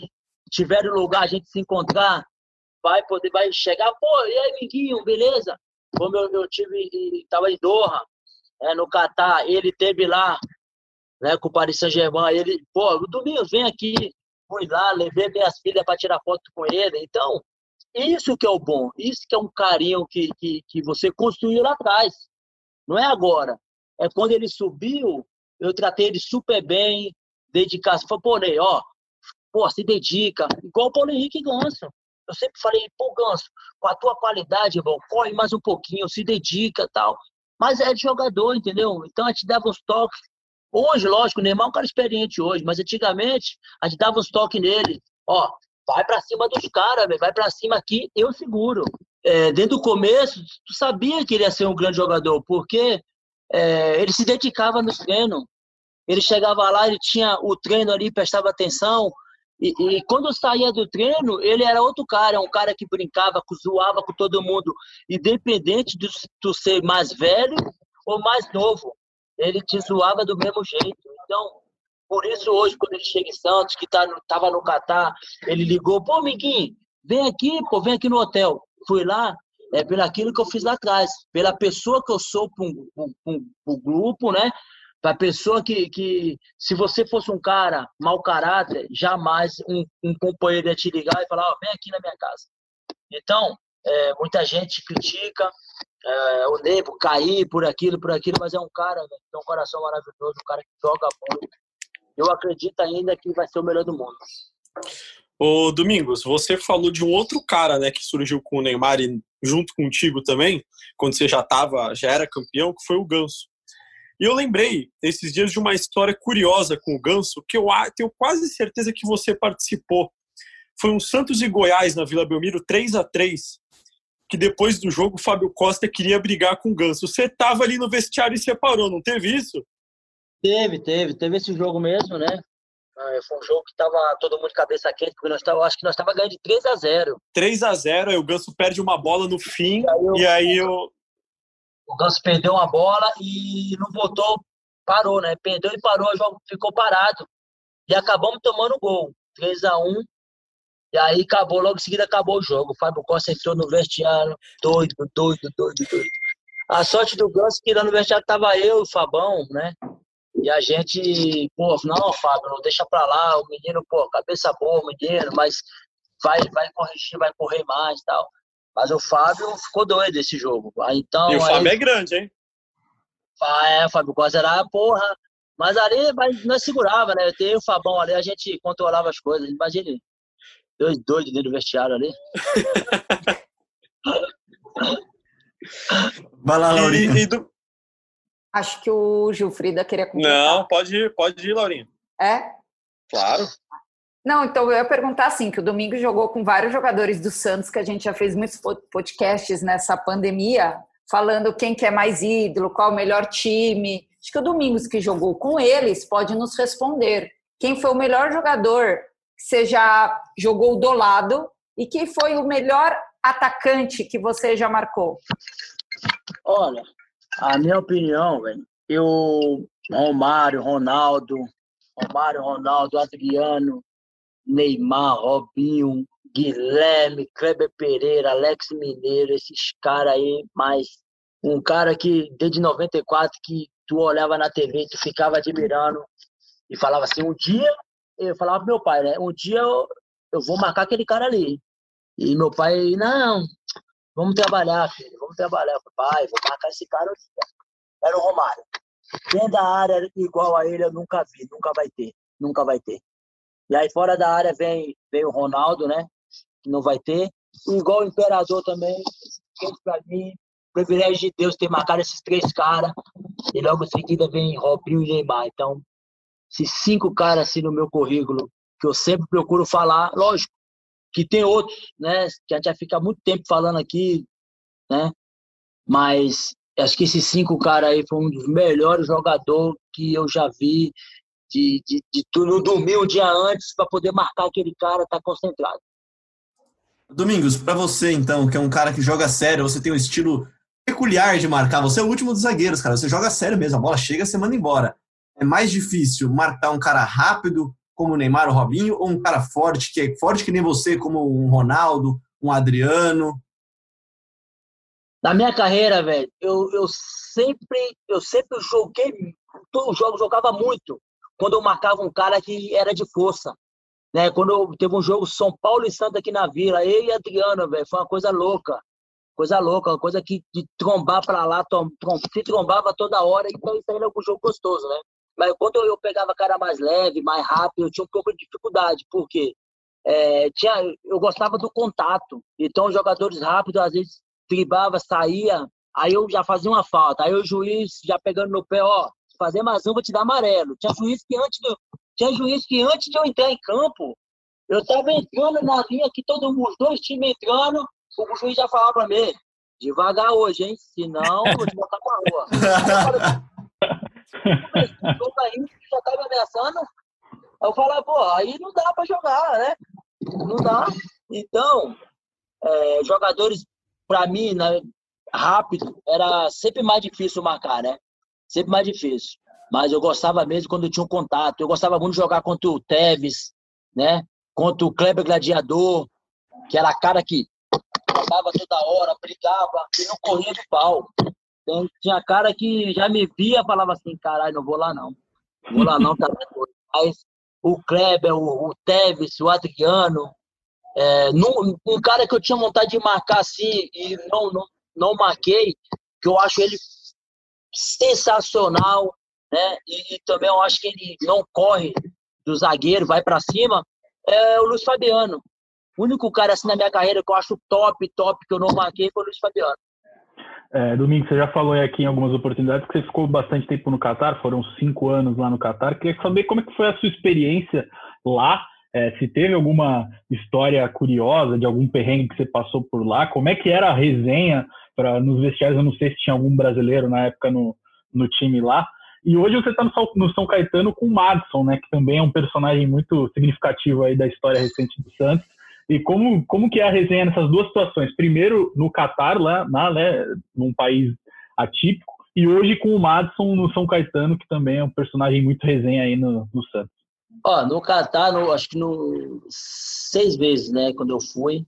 tiver um lugar a gente se encontrar, vai poder, vai chegar, pô, e aí, Minguinho, beleza? Como eu, eu tive, estava em Doha, é, no Catar, ele teve lá, né, com o Paris Saint-Germain, ele, pô, Domingos, vem aqui, fui lá, levei minhas filhas para tirar foto com ele. Então, isso que é o bom, isso que é um carinho que, que, que você construiu lá atrás. Não é agora. É quando ele subiu, eu tratei ele super bem, dedicação. Falei, pô, Ney, ó, pô, se dedica. Igual o Paulo Henrique Ganso. Eu sempre falei, pô, Ganso, com a tua qualidade, irmão, corre mais um pouquinho, se dedica tal. Mas é de jogador, entendeu? Então a gente dava uns toques. Hoje, lógico, o Neymar é um cara experiente hoje, mas antigamente a gente dava uns toques nele. Ó, vai para cima dos caras, vai para cima aqui, eu seguro. É, desde o começo, tu sabia que ele ia ser um grande jogador, porque é, ele se dedicava no treino. Ele chegava lá, ele tinha o treino ali, prestava atenção. E, e quando saía do treino, ele era outro cara, um cara que brincava, zoava com todo mundo, independente de tu ser mais velho ou mais novo ele te zoava do mesmo jeito. Então, por isso hoje, quando ele chega em Santos, que tá, tava no Catar, ele ligou, pô, Miguinho, vem aqui, pô, vem aqui no hotel. Fui lá, é pelo aquilo que eu fiz lá atrás, pela pessoa que eu sou para um, grupo, né? Para pessoa que, que, se você fosse um cara mau caráter, jamais um, um companheiro ia te ligar e falar, oh, vem aqui na minha casa. Então, é, muita gente critica, é, o Nebo cair por aquilo, por aquilo, mas é um cara que tem um coração maravilhoso, um cara que joga muito. Eu acredito ainda que vai ser o melhor do mundo. Ô, Domingos, você falou de um outro cara, né, que surgiu com o Neymar e junto contigo também, quando você já tava, já era campeão, que foi o Ganso. E eu lembrei esses dias de uma história curiosa com o Ganso, que eu tenho quase certeza que você participou. Foi um Santos e Goiás na Vila Belmiro, 3 a 3 que depois do jogo o Fábio Costa queria brigar com o Ganso. Você tava ali no vestiário e separou, não teve isso? Teve, teve, teve esse jogo mesmo, né? Ah, Foi um jogo que tava todo mundo de cabeça quente, porque nós tava, acho que nós tava ganhando de 3 a 0 3 a 0 aí o Ganso perde uma bola no fim, e aí eu, O Ganso perdeu uma bola e não botou, parou, né? Perdeu e parou, o jogo ficou parado. E acabamos tomando o gol, 3 a 1 E aí acabou, logo em seguida acabou o jogo. O Fábio Costa entrou no vestiário, doido, doido, doido, doido. A sorte do Ganso que lá no vestiário tava eu e o Fabão, né? E a gente, pô, não, Fábio, não deixa pra lá, o menino, pô, cabeça boa, o menino, mas vai, vai corrigir, vai correr mais e tal. Mas o Fábio ficou doido esse jogo. Aí, então, e o aí- Fábio é grande, hein? ah, é, o Fábio Costa era, porra. Mas ali mas nós segurava, né? Eu tenho o Fabão ali, a gente controlava as coisas. Imagine, dois doidos dentro do vestiário ali. Vai lá, Laurinha. E, e do... Acho que o Gilfrida queria completar. Não, pode ir, pode ir, Laurinha. É? Claro. Não, então eu ia perguntar assim, que o Domingo jogou com vários jogadores do Santos, que a gente já fez muitos po- podcasts nessa pandemia, falando quem que é mais ídolo, qual o melhor time. Acho que o Domingos que jogou com eles pode nos responder. Quem foi o melhor jogador que você já jogou do lado e quem foi o melhor atacante que você já marcou? Olha, a minha opinião, velho, eu, Romário, Ronaldo, Romário, Ronaldo, Adriano, Neymar, Robinho, Guilherme, Kleber Pereira, Alex Mineiro, esses caras aí, mas um cara que desde 94 que tu olhava na TV, tu ficava admirando e falava assim, um dia, eu falava pro meu pai, né? Um dia eu, eu vou marcar aquele cara ali. E meu pai, não, vamos trabalhar, filho, vamos trabalhar. Eu falei, pai, vou marcar esse cara. dia." Era o Romário. Dentro da área, igual a ele, eu nunca vi, nunca vai ter, nunca vai ter. E aí fora da área vem, vem o Ronaldo, né? Que não vai ter. E igual o Imperador também, pra mim, privilégio de Deus ter marcado esses três caras. E logo em seguida vem Robinho e Neymar. Então, esses cinco caras assim no meu currículo, que eu sempre procuro falar, lógico, que tem outros, né? Que a gente vai ficar muito tempo falando aqui, né? Mas acho que esses cinco caras aí foram um dos melhores jogadores que eu já vi de, de, de tu não um dia antes para poder marcar aquele cara, tá concentrado. Domingos, pra você então, que é um cara que joga sério, você tem um estilo peculiar de marcar, você é o último dos zagueiros, cara, você joga sério mesmo, a bola chega, você manda embora. É mais difícil marcar um cara rápido, como o Neymar ou o Robinho, ou um cara forte, que é forte que nem você, como um Ronaldo, um Adriano? Na minha carreira, velho, eu, eu sempre eu sempre joguei, todos os jogos jogava muito. Quando eu marcava um cara que era de força. Né? Quando eu, teve um jogo São Paulo e Santa aqui na Vila, eu e Adriano, velho, foi uma coisa louca. Coisa louca, uma coisa que de trombar pra lá, trom, trom, se trombava toda hora, então isso aí era um jogo gostoso, né? Mas quando eu pegava cara mais leve, mais rápido, eu tinha um pouco de dificuldade, porque é, tinha, eu gostava do contato. Então, os jogadores rápidos, às vezes, dribava, saía, aí eu já fazia uma falta. Aí o juiz já pegando no pé, ó, se fazer mais um, vou te dar amarelo. Tinha juiz que antes do, tinha juiz que antes de eu entrar em campo, eu tava entrando na linha que todo mundo, os dois times entrando, o juiz já falava pra mim, devagar hoje, hein? Senão, vou te botar pra rua. O jogo aí já tá me ameaçando. Eu falava, pô, aí não dá pra jogar, né? Não dá. Então, é, jogadores, pra mim, né, rápido, era sempre mais difícil marcar, né? Sempre mais difícil. Mas eu gostava mesmo quando tinha um contato. Eu gostava muito de jogar contra o Tevez, né? Contra o Kleber Gladiador, que era cara que jogava toda hora, brigava e não corria de pau. Então, tinha cara que já me via falava assim, caralho, não vou lá não. Não vou lá não, tá. Mas o Kleber, o, o o Adriano, é, num- um cara que eu tinha vontade de marcar assim e não, não, não marquei, que eu acho ele sensacional, né? E, e também eu acho que ele não corre do zagueiro, vai para cima, é o Luiz Fabiano. O único cara assim na minha carreira que eu acho top, top, que eu não marquei foi o Luiz Fabiano. É, Domingos, você já falou aqui em algumas oportunidades que você ficou bastante tempo no Catar, foram cinco anos lá no Catar. Queria saber como é que foi a sua experiência lá, é, se teve alguma história curiosa de algum perrengue que você passou por lá, como é que era a resenha para nos vestiários, eu não sei se tinha algum brasileiro na época no, no time lá. E hoje você está no, no, São Caetano com o Madison, né, que também é um personagem muito significativo aí da história recente do Santos. E como, como que é a resenha nessas duas situações? Primeiro no Catar, lá, lá né, num país atípico, e hoje com o Madison no São Caetano, que também é um personagem muito resenha aí no, no Santos. Ó, no Catar, no, acho que no seis vezes, né, quando eu fui,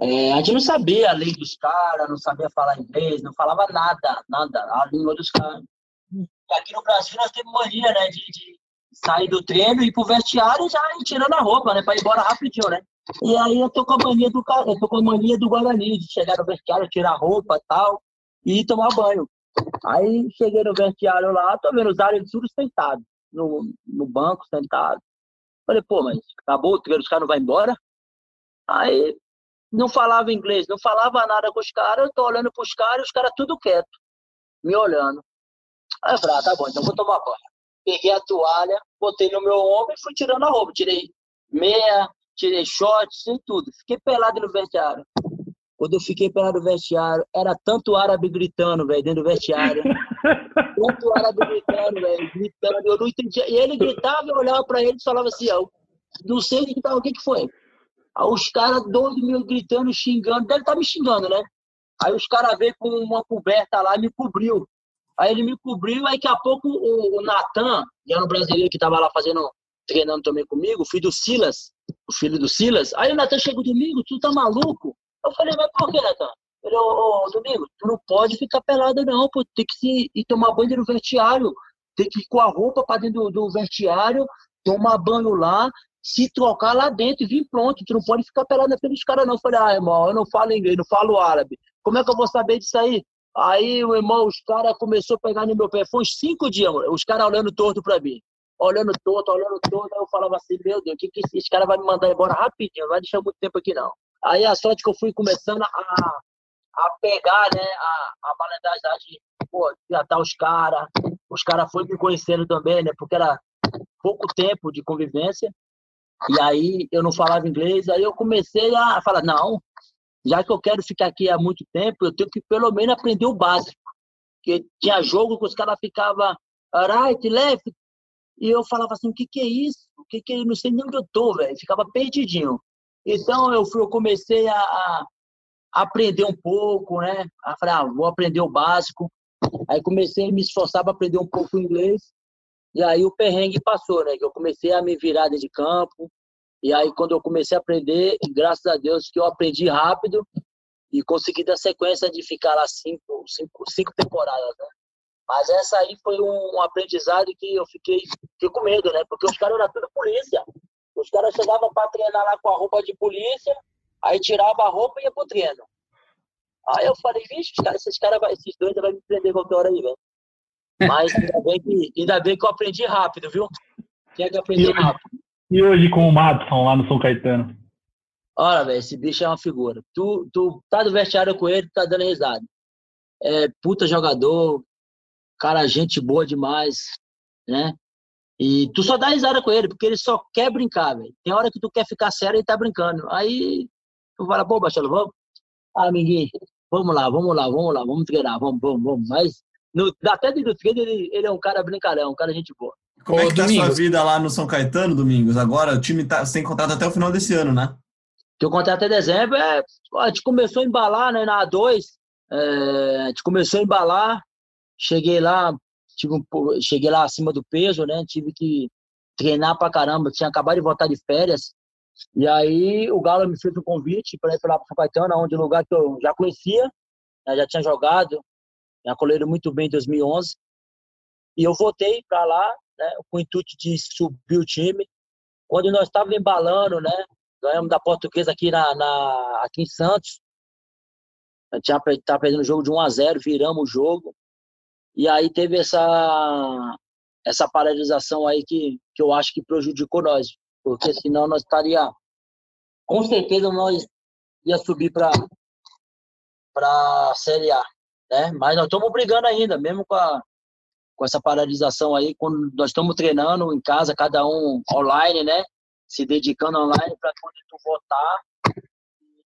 é, a gente não sabia a lei dos caras, não sabia falar inglês, não falava nada, nada, a língua dos caras. Aqui no Brasil nós temos mania, né, de, de sair do treino e ir pro vestiário já ir tirando a roupa, né, para ir embora rapidinho, né. E aí eu tô com a mania do eu tô com a mania do Guarani, de chegar no vestiário, tirar roupa e tal, e tomar banho. Aí cheguei no vestiário lá, tô vendo os áreas tudo sentado, no, no banco, sentado. Falei, pô, mas acabou os caras não vão embora? Aí não falava inglês, não falava nada com os caras, eu tô olhando pros caras, os caras tudo quieto, me olhando. Aí eu falei, ah, tá bom, então vou tomar banho. Peguei a toalha, botei no meu ombro e fui tirando a roupa. Tirei meia, tirei shorts e tudo. Fiquei pelado no vestiário. Quando eu fiquei pelado no vestiário, era tanto árabe gritando, velho, dentro do vestiário. tanto árabe gritando, velho, gritando. Eu não entendia. E ele gritava, eu olhava pra ele e falava assim, ó, não sei o que, tava, o que, que foi. Aí os caras, dois mil gritando, xingando, deve estar tá me xingando, né? Aí os caras veio com uma coberta lá e me cobriu. Aí ele me cobriu, aí daqui a pouco o, o Natan, que era um brasileiro que tava lá fazendo, treinando também comigo, filho do Silas, o filho do Silas. Aí o Natan chegou domingo, tu tá maluco? Eu falei, mas por que, Natan? Ele, ô, ô, Domingo, tu não pode ficar pelado não, pô, tem que se, ir tomar banho no vestiário, tem que ir com a roupa para dentro do, do vestiário, tomar banho lá, se trocar lá dentro e vir pronto. Tu não pode ficar pelado naqueles caras, não. Eu falei, ah, irmão, eu não falo inglês, não falo árabe. Como é que eu vou saber disso aí? Aí, o irmão, os caras começou a pegar no meu pé. Foi uns cinco dias, os caras olhando torto pra mim. Olhando torto, olhando torto. Aí eu falava assim, meu Deus, que que esse cara vai me mandar embora rapidinho? Não vai deixar muito tempo aqui, não. Aí a sorte que eu fui começando a, a pegar, né, a, a malandragem, pô, tratar os caras. Os caras foram me conhecendo também, né, porque era pouco tempo de convivência. E aí eu não falava inglês, aí eu comecei a falar, não, já que eu quero ficar aqui há muito tempo, eu tenho que pelo menos aprender o básico. Porque tinha jogo que os caras ficavam right, left, e eu falava assim, o que que é isso? O que que é? Não sei nem onde eu tô, velho. Ficava perdidinho. Então eu fui, eu comecei a, a aprender um pouco, né? A falar, ah, vou aprender o básico. Aí comecei a me esforçar para aprender um pouco o inglês. E aí o perrengue passou, né? Que eu comecei a me virar de campo. E aí quando eu comecei a aprender, graças a Deus que eu aprendi rápido e consegui dar sequência de ficar lá cinco, cinco, cinco temporadas, né? Mas essa aí foi um aprendizado que eu fiquei, fiquei com medo, né? Porque os caras eram tudo polícia. Os caras chegavam para treinar lá com a roupa de polícia, aí tirava a roupa e ia pro treino. Aí eu falei, vixe, cara, esses caras, esses dois vão me prender qualquer hora aí, velho. Mas ainda bem, que, ainda bem que eu aprendi rápido, viu? Tinha que aprender rápido. E hoje com o Madison lá no São Caetano? Olha, velho, esse bicho é uma figura. Tu, tu tá do vestiário com ele, tá dando risada. É puta jogador, cara, gente boa demais, né? E tu só dá risada com ele, porque ele só quer brincar, velho. Tem hora que tu quer ficar sério e tá brincando. Aí tu fala, pô, Bachelo, vamos? Ah, amiguinho, vamos lá, vamos lá, vamos lá, vamos treinar, vamos, vamos, vamos. Mas no, até dentro do treino ele, ele é um cara brincalhão, um cara gente boa. Como é que tá a sua vida lá no São Caetano, Domingos? Agora o time tá sem contrato até o final desse ano, né? Teu contrato até dezembro é. A gente começou a embalar, né? Na A2. É, a gente começou a embalar. Cheguei lá, tive um, cheguei lá acima do peso, né? Tive que treinar pra caramba. Tinha acabado de voltar de férias. E aí o Galo me fez um convite para ir para São Caetano, onde um lugar que eu já conhecia, né? já tinha jogado, já colheram muito bem em 2011. E eu voltei para lá, né, com o intuito de subir o time. Quando nós estávamos embalando, né, ganhamos da Portuguesa aqui, na, na, aqui em Santos, A gente tinha, tava perdendo o jogo de 1 a 0 viramos o jogo. E aí teve essa, essa paralisação aí que, que eu acho que prejudicou nós. Porque senão nós estaria. Com certeza nós ia subir para a Série A. Né? Mas nós estamos brigando ainda, mesmo com, a, com essa paralisação aí, quando nós estamos treinando em casa, cada um online, né? Se dedicando online para poder tu votar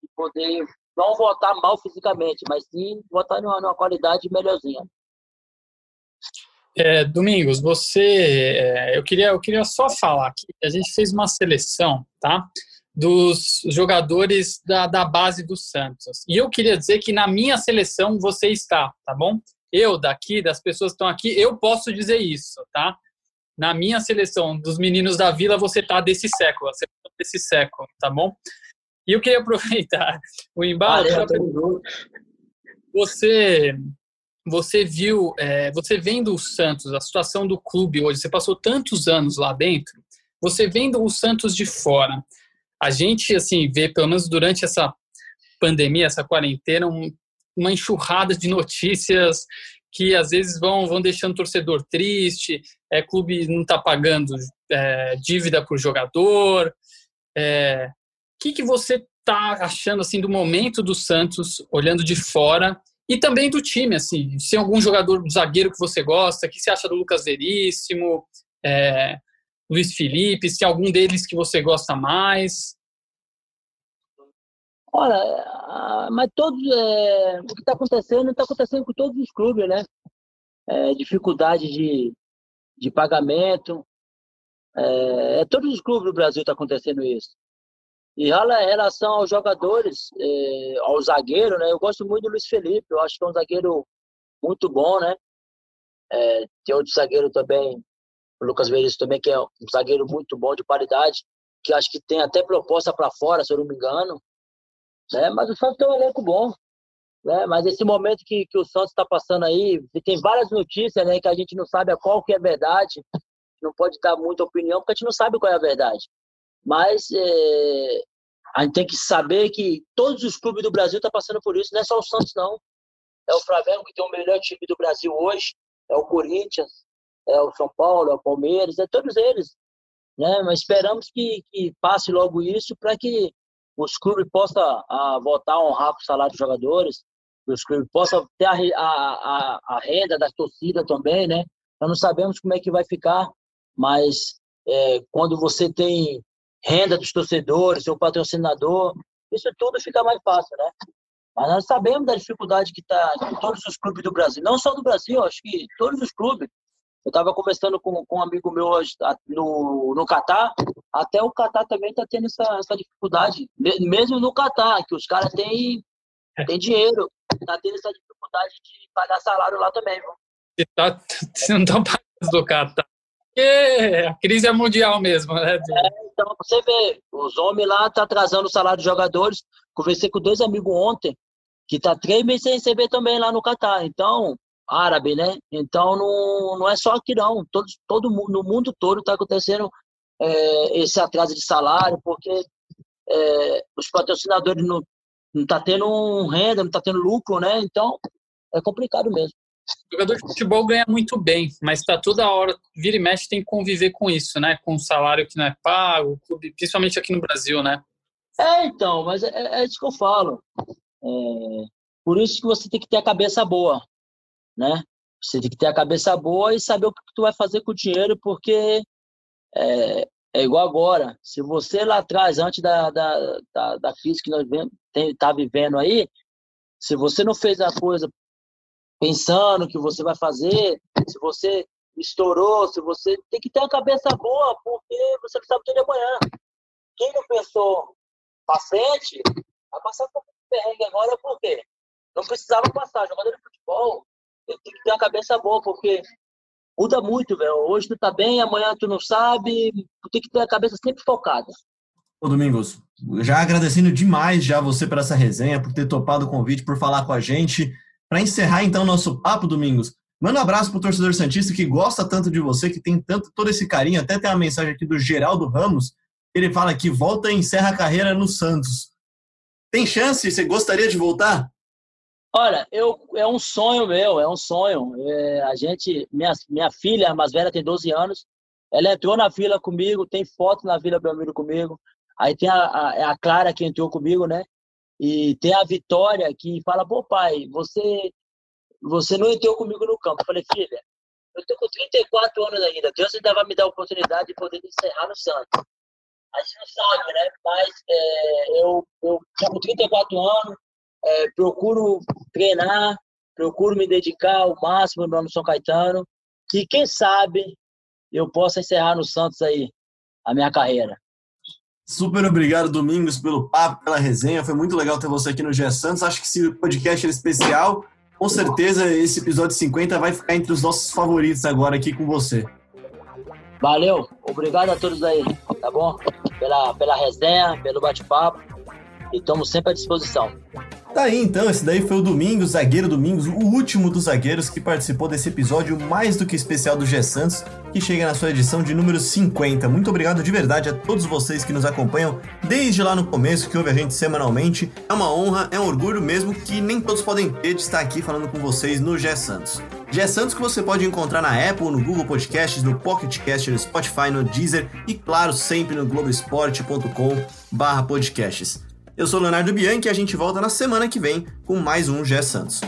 e poder não votar mal fisicamente, mas sim votar numa, numa qualidade melhorzinha. É, Domingos, você, é, eu queria, eu queria só falar que a gente fez uma seleção, tá? Dos jogadores da, da base do Santos. E eu queria dizer que na minha seleção você está, tá bom? Eu daqui, das pessoas que estão aqui, eu posso dizer isso, tá? Na minha seleção dos meninos da Vila, você tá desse século, você desse século, tá bom? E eu queria aproveitar o embalo. Você, você viu, é, você vendo o Santos, a situação do clube hoje, você passou tantos anos lá dentro, você vendo o Santos de fora, a gente, assim, vê, pelo menos durante essa pandemia, essa quarentena, um, uma enxurrada de notícias que às vezes vão, vão deixando o torcedor triste, é, clube não está pagando é, dívida por jogador. É, o que, que você está achando assim do momento do Santos, olhando de fora, e também do time, assim, se algum jogador zagueiro que você gosta, o que você acha do Lucas Veríssimo, é, Luiz Felipe, se algum deles que você gosta mais? Olha, mas todos, é, o que está acontecendo está acontecendo com todos os clubes, né? É, dificuldade de, de pagamento. É, é, todos os clubes do Brasil está acontecendo isso. E em relação aos jogadores, é, ao zagueiro, né? Eu gosto muito do Luiz Felipe. Eu acho que é um zagueiro muito bom, né? É, tem outro zagueiro também, o Lucas Veríssimo também, que é um zagueiro muito bom, de qualidade, que acho que tem até proposta para fora, se eu não me engano. Né? Mas o Santos tem um elenco bom. Né? Mas esse momento que, que o Santos está passando aí, tem várias notícias né, que a gente não sabe a qual que é verdade, não pode dar muita opinião, porque a gente não sabe qual é a verdade. Mas é, a gente tem que saber que todos os clubes do Brasil estão tá passando por isso, não é só o Santos, não. É o Flamengo, que tem o melhor time do Brasil hoje, é o Corinthians, é o São Paulo, é o Palmeiras, é todos eles. Né? Mas esperamos que, que passe logo isso para que os clubes possam a, voltar a honrar com o salário dos jogadores, os clubes possam ter a, a, a, renda da torcida também, né? Nós não sabemos como é que vai ficar, mas é, quando você tem renda dos torcedores, seu patrocinador, isso tudo fica mais fácil, né? Mas nós sabemos da dificuldade que está em todos os clubes do Brasil, não só do Brasil, acho que todos os clubes. Eu estava conversando com, com um amigo meu hoje no, no Catar, até o Catar também está tendo essa, essa dificuldade, mesmo no Catar, que os caras têm, têm dinheiro, está tendo essa dificuldade de pagar salário lá também. Viu? Tá, não estão pagando do Catar. Porque a crise é mundial mesmo, né? É, então, você vê, os homens lá estão tá atrasando o salário dos jogadores. Conversei com dois amigos ontem, que tá três meses sem receber também lá no Catar. Então, árabe, né? Então não, não é só aqui não, todo, todo no mundo todo está acontecendo é, esse atraso de salário, porque é, os patrocinadores não não tá tendo renda, não tá tendo lucro, né? Então é complicado mesmo. O jogador de futebol ganha muito bem, mas está toda hora, vira e mexe, tem que conviver com isso, né? Com um salário que não é pago, principalmente aqui no Brasil, né? É, então, mas é, é isso que eu falo. É, por isso que você tem que ter a cabeça boa né? Você tem que ter a cabeça boa e saber o que tu vai fazer com o dinheiro, porque é, é igual agora. Se você lá atrás, antes da, da, da, da crise que nós está vivendo aí, se você não fez a coisa pensando que você vai fazer, se você estourou, se você tem que ter a cabeça boa, porque você não sabe o dia de amanhã. Quem não pensou para frente, vai passar por um perrengue agora, por quê? Não precisava passar. Jogador de futebol, tem que ter uma cabeça boa, porque muda muito, velho. Hoje tu tá bem, amanhã tu não sabe. Tu tem que ter a cabeça sempre focada. Ô, Domingos, já agradecendo demais já você por essa resenha, por ter topado o convite, por falar com a gente. Para encerrar, então, nosso papo, Domingos, manda um abraço pro torcedor Santista que gosta tanto de você, que tem tanto todo esse carinho. Até tem uma mensagem aqui do Geraldo Ramos. Ele fala que volta e encerra a carreira no Santos. Tem chance? Você gostaria de voltar? Olha, eu, é um sonho meu, é um sonho. É, a gente, minha, minha filha, a mais velha, tem 12 anos. Ela entrou na fila comigo, tem foto na Vila Belmiro comigo. Aí tem a, a, é a Clara que entrou comigo, né? E tem a Vitória que fala, pô, pai, você, você não entrou comigo no campo. Eu falei, filha, eu tô com 34 anos ainda. Deus ainda vai me dar a oportunidade de poder encerrar no Santos. A gente não sabe, né? Mas é, eu, eu já com 34 anos, é, procuro treinar, procuro me dedicar ao máximo no São Caetano. E quem sabe eu possa encerrar no Santos aí a minha carreira. Super obrigado, Domingos, pelo papo, pela resenha. Foi muito legal ter você aqui no GE Santos. Acho que esse podcast é especial. Com certeza, esse episódio 50 vai ficar entre os nossos favoritos agora aqui com você. Valeu, obrigado a todos aí, tá bom? Pela, pela resenha, pelo bate-papo. E estamos sempre à disposição. Tá aí então, esse daí foi o Domingos, zagueiro Domingos, o último dos zagueiros que participou desse episódio mais do que especial do G Santos, que chega na sua edição de número 50. Muito obrigado de verdade a todos vocês que nos acompanham desde lá no começo, que ouve a gente semanalmente. É uma honra, é um orgulho mesmo que nem todos podem ter de estar aqui falando com vocês no G Santos. G Santos que você pode encontrar na Apple, no Google Podcasts, no Pocket Cast, no Spotify, no Deezer e claro, sempre no globesport.com/podcasts. Eu sou Leonardo Bianchi e a gente volta na semana que vem com mais um Gé Santos.